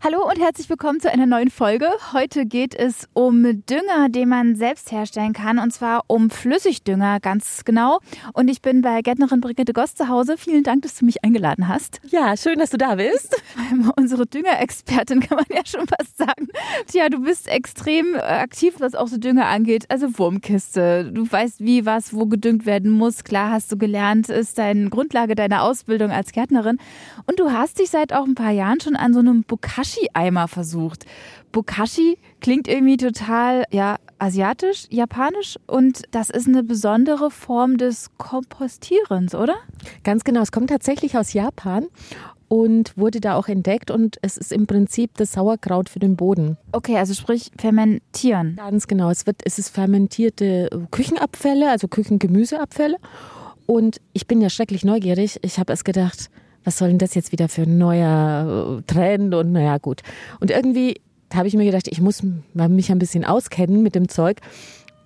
Hallo und herzlich willkommen zu einer neuen Folge. Heute geht es um Dünger, den man selbst herstellen kann, und zwar um Flüssigdünger, ganz genau. Und ich bin bei Gärtnerin Brigitte Goss zu Hause. Vielen Dank, dass du mich eingeladen hast. Ja, schön, dass du da bist. Unsere Düngerexpertin kann man ja schon fast sagen. Tja, du bist extrem aktiv, was auch so Dünger angeht. Also Wurmkiste. Du weißt, wie was wo gedüngt werden muss. Klar hast du gelernt, ist deine Grundlage deiner Ausbildung als Gärtnerin. Und du hast dich seit auch ein paar Jahren schon an so einem Bokashi Bokashi-Eimer versucht. Bokashi klingt irgendwie total, ja, asiatisch, japanisch und das ist eine besondere Form des Kompostierens, oder? Ganz genau, es kommt tatsächlich aus Japan und wurde da auch entdeckt und es ist im Prinzip das Sauerkraut für den Boden. Okay, also sprich fermentieren. Ganz genau, es wird es ist fermentierte Küchenabfälle, also Küchengemüseabfälle und ich bin ja schrecklich neugierig. Ich habe erst gedacht, was soll denn das jetzt wieder für ein neuer äh, Trend und naja gut. Und irgendwie habe ich mir gedacht, ich muss mich ein bisschen auskennen mit dem Zeug.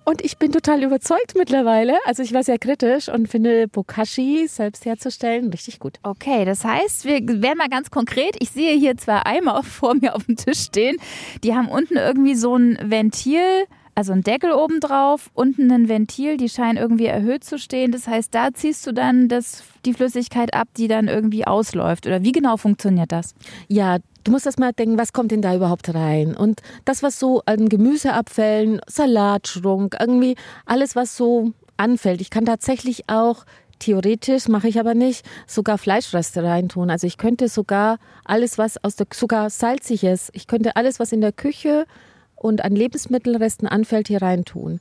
Und ich bin total überzeugt mittlerweile. Also ich war sehr kritisch und finde Bokashi selbst herzustellen richtig gut. Okay, das heißt, wir werden mal ganz konkret. Ich sehe hier zwei Eimer vor mir auf dem Tisch stehen. Die haben unten irgendwie so ein Ventil also ein Deckel oben drauf, unten ein Ventil, die scheinen irgendwie erhöht zu stehen. Das heißt, da ziehst du dann das, die Flüssigkeit ab, die dann irgendwie ausläuft. Oder wie genau funktioniert das? Ja, du musst erst mal denken, was kommt denn da überhaupt rein? Und das, was so an Gemüseabfällen, Salatschrunk, irgendwie alles, was so anfällt. Ich kann tatsächlich auch theoretisch, mache ich aber nicht, sogar Fleischreste reintun. Also ich könnte sogar alles, was aus der, sogar salziges, ich könnte alles, was in der Küche und an Lebensmittelresten anfällt, hier reintun.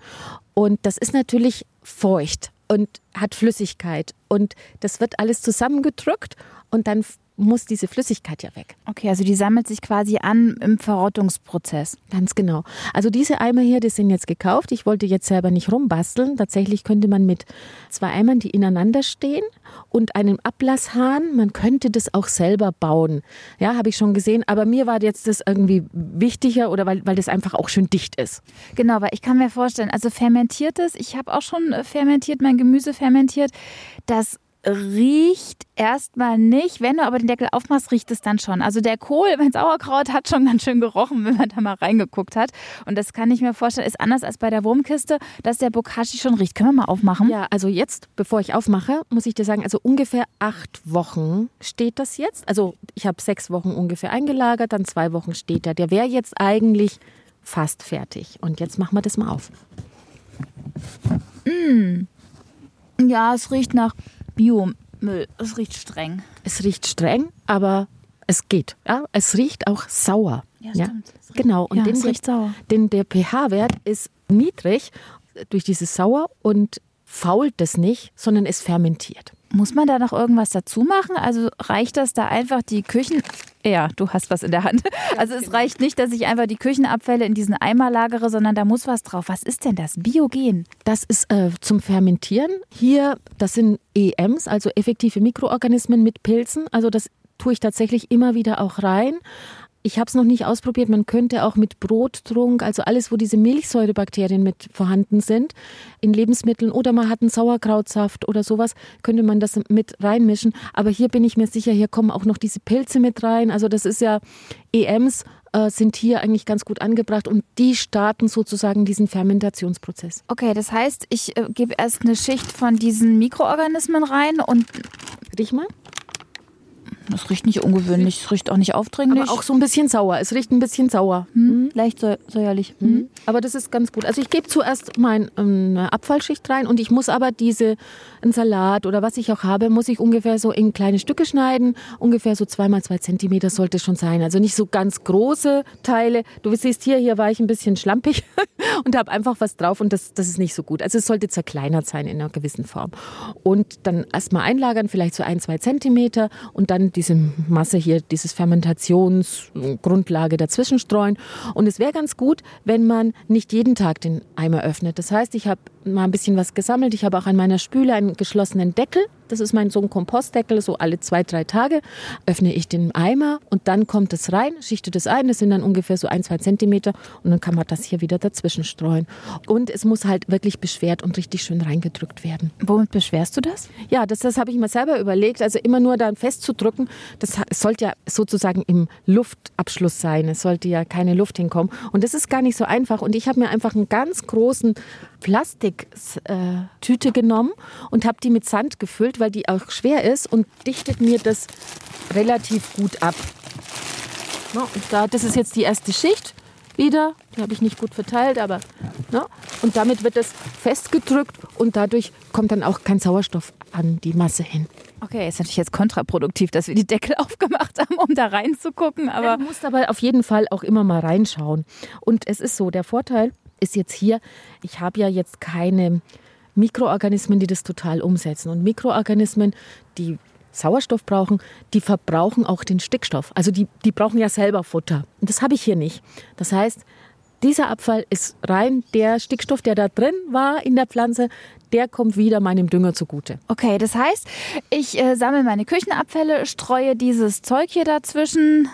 Und das ist natürlich feucht und hat Flüssigkeit. Und das wird alles zusammengedrückt und dann muss diese Flüssigkeit ja weg. Okay, also die sammelt sich quasi an im Verrottungsprozess. Ganz genau. Also diese Eimer hier, die sind jetzt gekauft. Ich wollte jetzt selber nicht rumbasteln. Tatsächlich könnte man mit zwei Eimern, die ineinander stehen und einem Ablasshahn, man könnte das auch selber bauen. Ja, habe ich schon gesehen. Aber mir war jetzt das irgendwie wichtiger oder weil, weil das einfach auch schön dicht ist. Genau, weil ich kann mir vorstellen, also fermentiertes, ich habe auch schon fermentiert, mein Gemüse fermentiert, das riecht erstmal nicht. Wenn du aber den Deckel aufmachst, riecht es dann schon. Also der Kohl, mein Sauerkraut hat schon ganz schön gerochen, wenn man da mal reingeguckt hat. Und das kann ich mir vorstellen, ist anders als bei der Wurmkiste, dass der Bokashi schon riecht. Können wir mal aufmachen? Ja, also jetzt, bevor ich aufmache, muss ich dir sagen, also ungefähr acht Wochen steht das jetzt. Also ich habe sechs Wochen ungefähr eingelagert, dann zwei Wochen steht er. Der wäre jetzt eigentlich fast fertig. Und jetzt machen wir das mal auf. Mm. Ja, es riecht nach Biomüll. Es riecht streng. Es riecht streng, aber es geht. Ja? Es riecht auch sauer. Ja, stimmt. Ja? Genau. Und ja, den, es riecht sauer. Denn der pH-Wert ist niedrig durch dieses Sauer und fault es nicht, sondern es fermentiert. Muss man da noch irgendwas dazu machen? Also reicht das da einfach die Küchen... Ja, du hast was in der Hand. Also es reicht nicht, dass ich einfach die Küchenabfälle in diesen Eimer lagere, sondern da muss was drauf. Was ist denn das? Biogen? Das ist äh, zum Fermentieren. Hier, das sind EMs, also effektive Mikroorganismen mit Pilzen. Also das tue ich tatsächlich immer wieder auch rein. Ich habe es noch nicht ausprobiert. Man könnte auch mit Brottrunk, also alles, wo diese Milchsäurebakterien mit vorhanden sind, in Lebensmitteln oder man hat einen Sauerkrautsaft oder sowas, könnte man das mit reinmischen. Aber hier bin ich mir sicher, hier kommen auch noch diese Pilze mit rein. Also das ist ja EMs äh, sind hier eigentlich ganz gut angebracht und die starten sozusagen diesen Fermentationsprozess. Okay, das heißt, ich äh, gebe erst eine Schicht von diesen Mikroorganismen rein und riech mal. Das riecht nicht ungewöhnlich, es riecht auch nicht aufdringlich. Aber auch so ein bisschen sauer. Es riecht ein bisschen sauer. Hm? Mhm. Leicht säuerlich. Mhm. Aber das ist ganz gut. Also ich gebe zuerst meine ähm, Abfallschicht rein und ich muss aber diese, einen Salat oder was ich auch habe, muss ich ungefähr so in kleine Stücke schneiden. Ungefähr so zwei mal zwei Zentimeter sollte es schon sein. Also nicht so ganz große Teile. Du siehst hier, hier war ich ein bisschen schlampig und habe einfach was drauf und das, das ist nicht so gut. Also es sollte zerkleinert sein in einer gewissen Form. Und dann erstmal einlagern, vielleicht so ein, zwei Zentimeter und dann diese Masse hier, dieses Fermentationsgrundlage dazwischen streuen. Und es wäre ganz gut, wenn man nicht jeden Tag den Eimer öffnet. Das heißt, ich habe mal ein bisschen was gesammelt. Ich habe auch an meiner Spüle einen geschlossenen Deckel. Das ist mein so ein Kompostdeckel, so alle zwei, drei Tage öffne ich den Eimer und dann kommt es rein, schichte das ein. Das sind dann ungefähr so ein, zwei Zentimeter und dann kann man das hier wieder dazwischen streuen. Und es muss halt wirklich beschwert und richtig schön reingedrückt werden. Womit beschwerst du das? Ja, das, das habe ich mir selber überlegt. Also immer nur dann festzudrücken, das sollte ja sozusagen im Luftabschluss sein. Es sollte ja keine Luft hinkommen. Und das ist gar nicht so einfach. Und ich habe mir einfach einen ganz großen Plastiktüte äh, genommen und habe die mit Sand gefüllt, weil die auch schwer ist und dichtet mir das relativ gut ab. No, und da, das ist jetzt die erste Schicht wieder. Die habe ich nicht gut verteilt, aber no, und damit wird das festgedrückt und dadurch kommt dann auch kein Sauerstoff an die Masse hin. Okay, ist natürlich jetzt kontraproduktiv, dass wir die Deckel aufgemacht haben, um da reinzugucken. Aber ja, du musst aber auf jeden Fall auch immer mal reinschauen. Und es ist so, der Vorteil ist jetzt hier, ich habe ja jetzt keine Mikroorganismen, die das total umsetzen. Und Mikroorganismen, die Sauerstoff brauchen, die verbrauchen auch den Stickstoff. Also die, die brauchen ja selber Futter. Und das habe ich hier nicht. Das heißt, dieser Abfall ist rein der Stickstoff, der da drin war in der Pflanze, der kommt wieder meinem Dünger zugute. Okay, das heißt, ich äh, sammle meine Küchenabfälle, streue dieses Zeug hier dazwischen,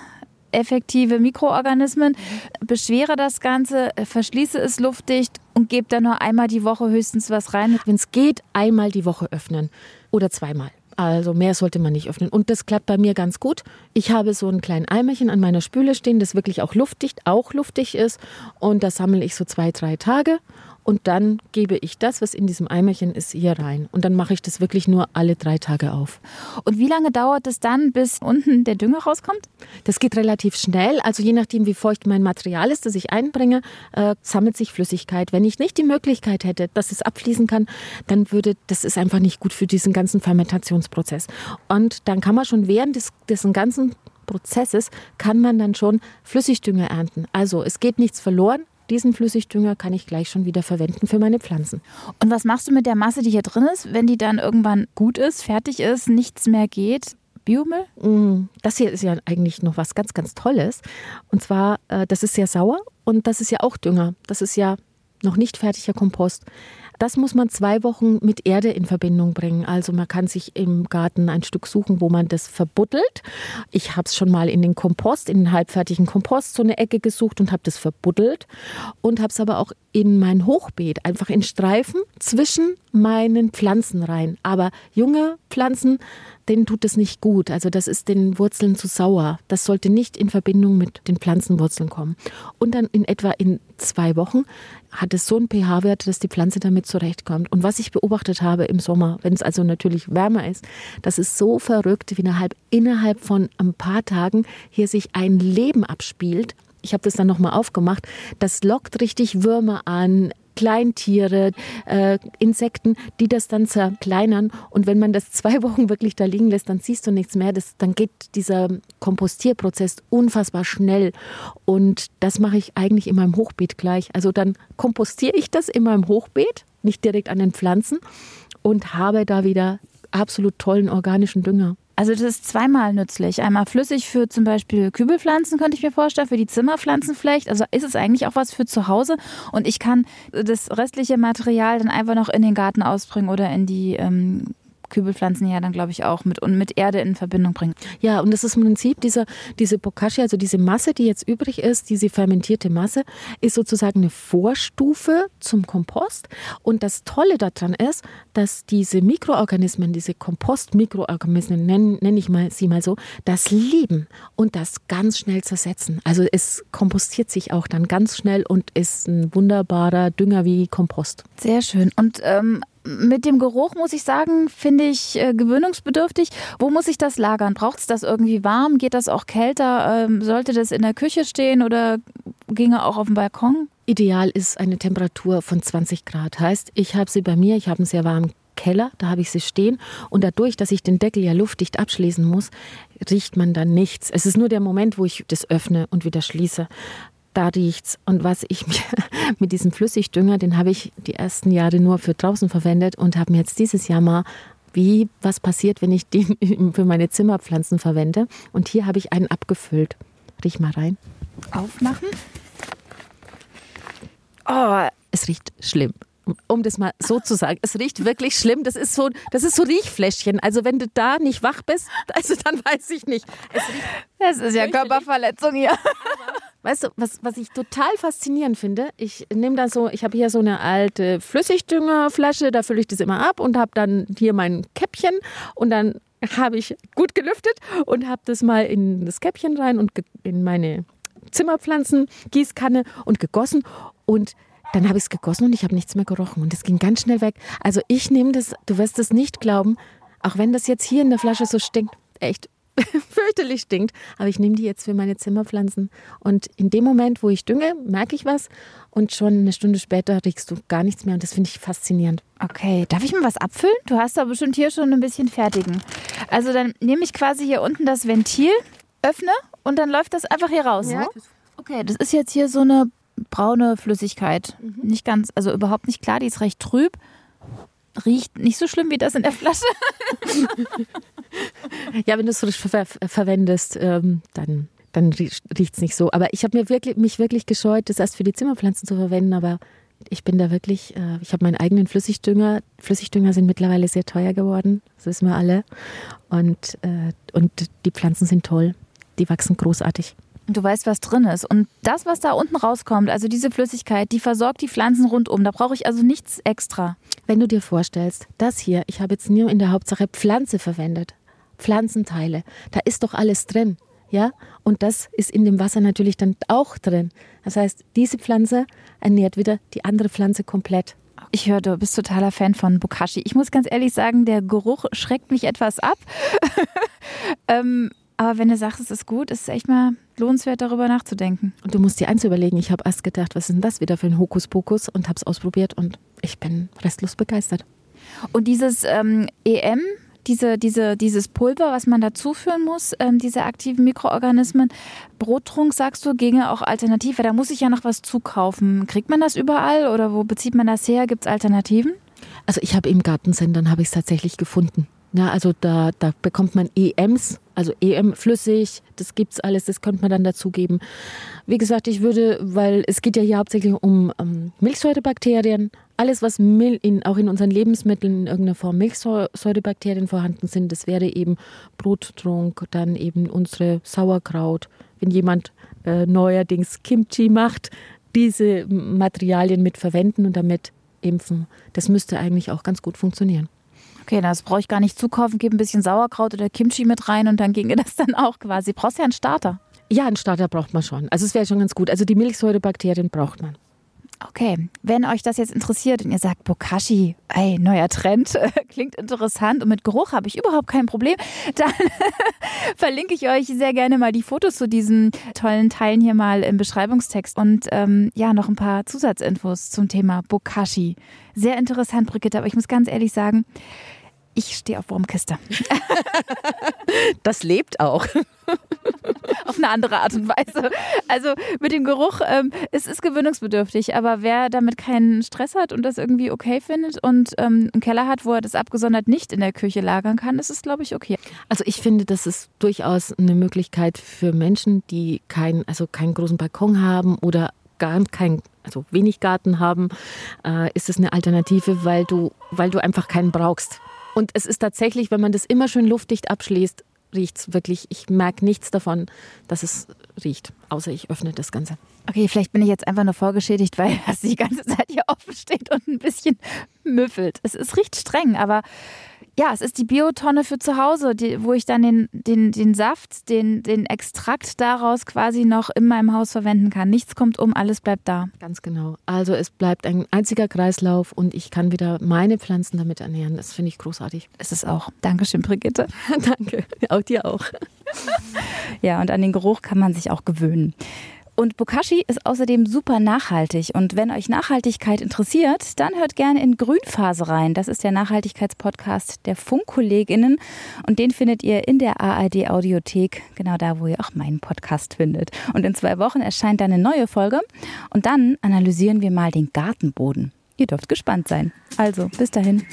effektive Mikroorganismen, beschwere das Ganze, verschließe es luftdicht und gebe dann nur einmal die Woche höchstens was rein. Wenn es geht, einmal die Woche öffnen oder zweimal. Also mehr sollte man nicht öffnen. Und das klappt bei mir ganz gut. Ich habe so ein kleines Eimerchen an meiner Spüle stehen, das wirklich auch luftdicht, auch luftdicht ist. Und das sammle ich so zwei, drei Tage und dann gebe ich das, was in diesem Eimerchen ist, hier rein. Und dann mache ich das wirklich nur alle drei Tage auf. Und wie lange dauert es dann, bis unten der Dünger rauskommt? Das geht relativ schnell. Also je nachdem, wie feucht mein Material ist, das ich einbringe, äh, sammelt sich Flüssigkeit. Wenn ich nicht die Möglichkeit hätte, dass es abfließen kann, dann würde, das ist einfach nicht gut für diesen ganzen Fermentationsprozess. Und dann kann man schon während des, dessen ganzen Prozesses kann man dann schon Flüssigdünger ernten. Also es geht nichts verloren, diesen Flüssigdünger kann ich gleich schon wieder verwenden für meine Pflanzen. Und was machst du mit der Masse, die hier drin ist, wenn die dann irgendwann gut ist, fertig ist, nichts mehr geht? Biomüll? Mm, das hier ist ja eigentlich noch was ganz, ganz Tolles. Und zwar, äh, das ist sehr sauer und das ist ja auch Dünger. Das ist ja noch nicht fertiger Kompost. Das muss man zwei Wochen mit Erde in Verbindung bringen. Also man kann sich im Garten ein Stück suchen, wo man das verbuddelt. Ich habe es schon mal in den Kompost, in den halbfertigen Kompost so eine Ecke gesucht und habe das verbuddelt und habe es aber auch in mein Hochbeet, einfach in Streifen zwischen meinen Pflanzen rein. Aber junge Pflanzen denen tut es nicht gut. Also das ist den Wurzeln zu sauer. Das sollte nicht in Verbindung mit den Pflanzenwurzeln kommen. Und dann in etwa in zwei Wochen hat es so einen pH-Wert, dass die Pflanze damit zurechtkommt. Und was ich beobachtet habe im Sommer, wenn es also natürlich wärmer ist, das ist so verrückt, wie innerhalb, innerhalb von ein paar Tagen hier sich ein Leben abspielt. Ich habe das dann nochmal aufgemacht. Das lockt richtig Würmer an, Kleintiere, äh, Insekten, die das dann zerkleinern. Und wenn man das zwei Wochen wirklich da liegen lässt, dann siehst du nichts mehr. Das, dann geht dieser Kompostierprozess unfassbar schnell. Und das mache ich eigentlich in meinem Hochbeet gleich. Also dann kompostiere ich das in meinem Hochbeet, nicht direkt an den Pflanzen und habe da wieder absolut tollen organischen Dünger. Also das ist zweimal nützlich. Einmal flüssig für zum Beispiel Kübelpflanzen, könnte ich mir vorstellen, für die Zimmerpflanzen vielleicht. Also ist es eigentlich auch was für zu Hause. Und ich kann das restliche Material dann einfach noch in den Garten ausbringen oder in die ähm, Kübelpflanzen ja dann, glaube ich, auch mit, und mit Erde in Verbindung bringen. Ja, und das ist im Prinzip dieser, diese Bokashi, also diese Masse, die jetzt übrig ist, diese fermentierte Masse, ist sozusagen eine Vorstufe zum Kompost. Und das Tolle daran ist, dass diese Mikroorganismen, diese Kompost-Mikroorganismen, nenne nenn ich mal, sie mal so, das lieben und das ganz schnell zersetzen. Also es kompostiert sich auch dann ganz schnell und ist ein wunderbarer Dünger wie Kompost. Sehr schön. Und ähm, mit dem Geruch muss ich sagen, finde ich äh, gewöhnungsbedürftig. Wo muss ich das lagern? Braucht es das irgendwie warm? Geht das auch kälter? Ähm, sollte das in der Küche stehen oder ginge auch auf dem Balkon? Ideal ist eine Temperatur von 20 Grad. Heißt, ich habe sie bei mir, ich habe einen sehr warmen Keller, da habe ich sie stehen. Und dadurch, dass ich den Deckel ja luftdicht abschließen muss, riecht man dann nichts. Es ist nur der Moment, wo ich das öffne und wieder schließe da riecht's. Und was ich mir mit diesem Flüssigdünger, den habe ich die ersten Jahre nur für draußen verwendet und habe mir jetzt dieses Jahr mal wie was passiert, wenn ich den für meine Zimmerpflanzen verwende. Und hier habe ich einen abgefüllt. Riech mal rein. Aufmachen. Oh, es riecht schlimm. um das mal so zu sagen. Es riecht wirklich schlimm. Das ist so, das ist so Riechfläschchen. Also wenn du da nicht wach bist, also dann weiß ich nicht. das ist ja Körperverletzung hier. Weißt du, was, was ich total faszinierend finde? Ich nehme da so, ich habe hier so eine alte Flüssigdüngerflasche, da fülle ich das immer ab und habe dann hier mein Käppchen und dann habe ich gut gelüftet und habe das mal in das Käppchen rein und in meine Zimmerpflanzen, Gießkanne und gegossen und dann habe ich es gegossen und ich habe nichts mehr gerochen und es ging ganz schnell weg. Also ich nehme das, du wirst es nicht glauben, auch wenn das jetzt hier in der Flasche so stinkt, echt fürchterlich stinkt, aber ich nehme die jetzt für meine Zimmerpflanzen und in dem Moment, wo ich dünge, merke ich was und schon eine Stunde später riechst du gar nichts mehr und das finde ich faszinierend. Okay, darf ich mir was abfüllen? Du hast da bestimmt hier schon ein bisschen fertigen. Also dann nehme ich quasi hier unten das Ventil, öffne und dann läuft das einfach hier raus. Ja. Okay, das ist jetzt hier so eine braune Flüssigkeit. Mhm. Nicht ganz, also überhaupt nicht klar, die ist recht trüb. Riecht nicht so schlimm wie das in der Flasche. ja, wenn du es frisch ver verwendest, ähm, dann, dann riecht es nicht so. Aber ich habe mir wirklich, mich wirklich gescheut, das erst für die Zimmerpflanzen zu verwenden, aber ich bin da wirklich, äh, ich habe meinen eigenen Flüssigdünger. Flüssigdünger sind mittlerweile sehr teuer geworden, das wissen wir alle. Und, äh, und die Pflanzen sind toll, die wachsen großartig. Du weißt, was drin ist. Und das, was da unten rauskommt, also diese Flüssigkeit, die versorgt die Pflanzen rundum. Da brauche ich also nichts extra. Wenn du dir vorstellst, das hier, ich habe jetzt nur in der Hauptsache Pflanze verwendet. Pflanzenteile. Da ist doch alles drin. Ja? Und das ist in dem Wasser natürlich dann auch drin. Das heißt, diese Pflanze ernährt wieder die andere Pflanze komplett. Ich höre, du bist totaler Fan von Bokashi. Ich muss ganz ehrlich sagen, der Geruch schreckt mich etwas ab. ähm, aber wenn du sagst, es ist gut, ist es echt mal lohnenswert, darüber nachzudenken. Und du musst dir eins überlegen. Ich habe erst gedacht, was ist denn das wieder für ein Hokuspokus und habe es ausprobiert und ich bin restlos begeistert. Und dieses ähm, EM, diese, diese, dieses Pulver, was man dazuführen muss, ähm, diese aktiven Mikroorganismen, Brottrunk, sagst du, ginge auch alternativ. Da muss ich ja noch was zukaufen. Kriegt man das überall oder wo bezieht man das her? Gibt es Alternativen? Also ich habe im Gartencentern habe ich es tatsächlich gefunden. Ja, also da, da bekommt man EMs, also EM flüssig, das gibt's alles, das könnte man dann dazugeben. Wie gesagt, ich würde, weil es geht ja hier hauptsächlich um ähm, Milchsäurebakterien, alles was Mil in, auch in unseren Lebensmitteln in irgendeiner Form Milchsäurebakterien vorhanden sind, das wäre eben Brottrunk, dann eben unsere Sauerkraut. Wenn jemand äh, neuerdings Kimchi macht, diese Materialien mit verwenden und damit impfen, das müsste eigentlich auch ganz gut funktionieren. Okay, das brauche ich gar nicht zukaufen. Gebe ein bisschen Sauerkraut oder Kimchi mit rein und dann ginge das dann auch quasi. Brauchst ja einen Starter. Ja, einen Starter braucht man schon. Also es wäre schon ganz gut. Also die Milchsäurebakterien braucht man. Okay, wenn euch das jetzt interessiert und ihr sagt, Bokashi, ey, neuer Trend, klingt interessant und mit Geruch habe ich überhaupt kein Problem, dann verlinke ich euch sehr gerne mal die Fotos zu diesen tollen Teilen hier mal im Beschreibungstext und ähm, ja, noch ein paar Zusatzinfos zum Thema Bokashi. Sehr interessant, Brigitte, aber ich muss ganz ehrlich sagen, ich stehe auf Wurmkiste. das lebt auch. auf eine andere Art und Weise. Also mit dem Geruch, ähm, es ist gewöhnungsbedürftig, aber wer damit keinen Stress hat und das irgendwie okay findet und ähm, einen Keller hat, wo er das abgesondert nicht in der Küche lagern kann, ist es, glaube ich, okay. Also ich finde, das ist durchaus eine Möglichkeit für Menschen, die kein, also keinen großen Balkon haben oder gar kein, also wenig Garten haben, äh, ist es eine Alternative, weil du, weil du einfach keinen brauchst. Und es ist tatsächlich, wenn man das immer schön luftdicht abschließt, riecht es wirklich. Ich merke nichts davon, dass es riecht, außer ich öffne das Ganze. Okay, vielleicht bin ich jetzt einfach nur vorgeschädigt, weil das die ganze Zeit hier offen steht und ein bisschen müffelt. Es, es riecht streng, aber ja, es ist die Biotonne für zu Hause, die, wo ich dann den, den, den Saft, den, den Extrakt daraus quasi noch in meinem Haus verwenden kann. Nichts kommt um, alles bleibt da. Ganz genau. Also es bleibt ein einziger Kreislauf und ich kann wieder meine Pflanzen damit ernähren. Das finde ich großartig. Es ist auch. Dankeschön, Brigitte. Danke. Auch dir auch. ja, und an den Geruch kann man sich auch gewöhnen. Und Bokashi ist außerdem super nachhaltig. Und wenn euch Nachhaltigkeit interessiert, dann hört gerne in Grünphase rein. Das ist der Nachhaltigkeitspodcast der Funkkolleginnen. Und den findet ihr in der ARD Audiothek, genau da, wo ihr auch meinen Podcast findet. Und in zwei Wochen erscheint dann eine neue Folge. Und dann analysieren wir mal den Gartenboden. Ihr dürft gespannt sein. Also, bis dahin.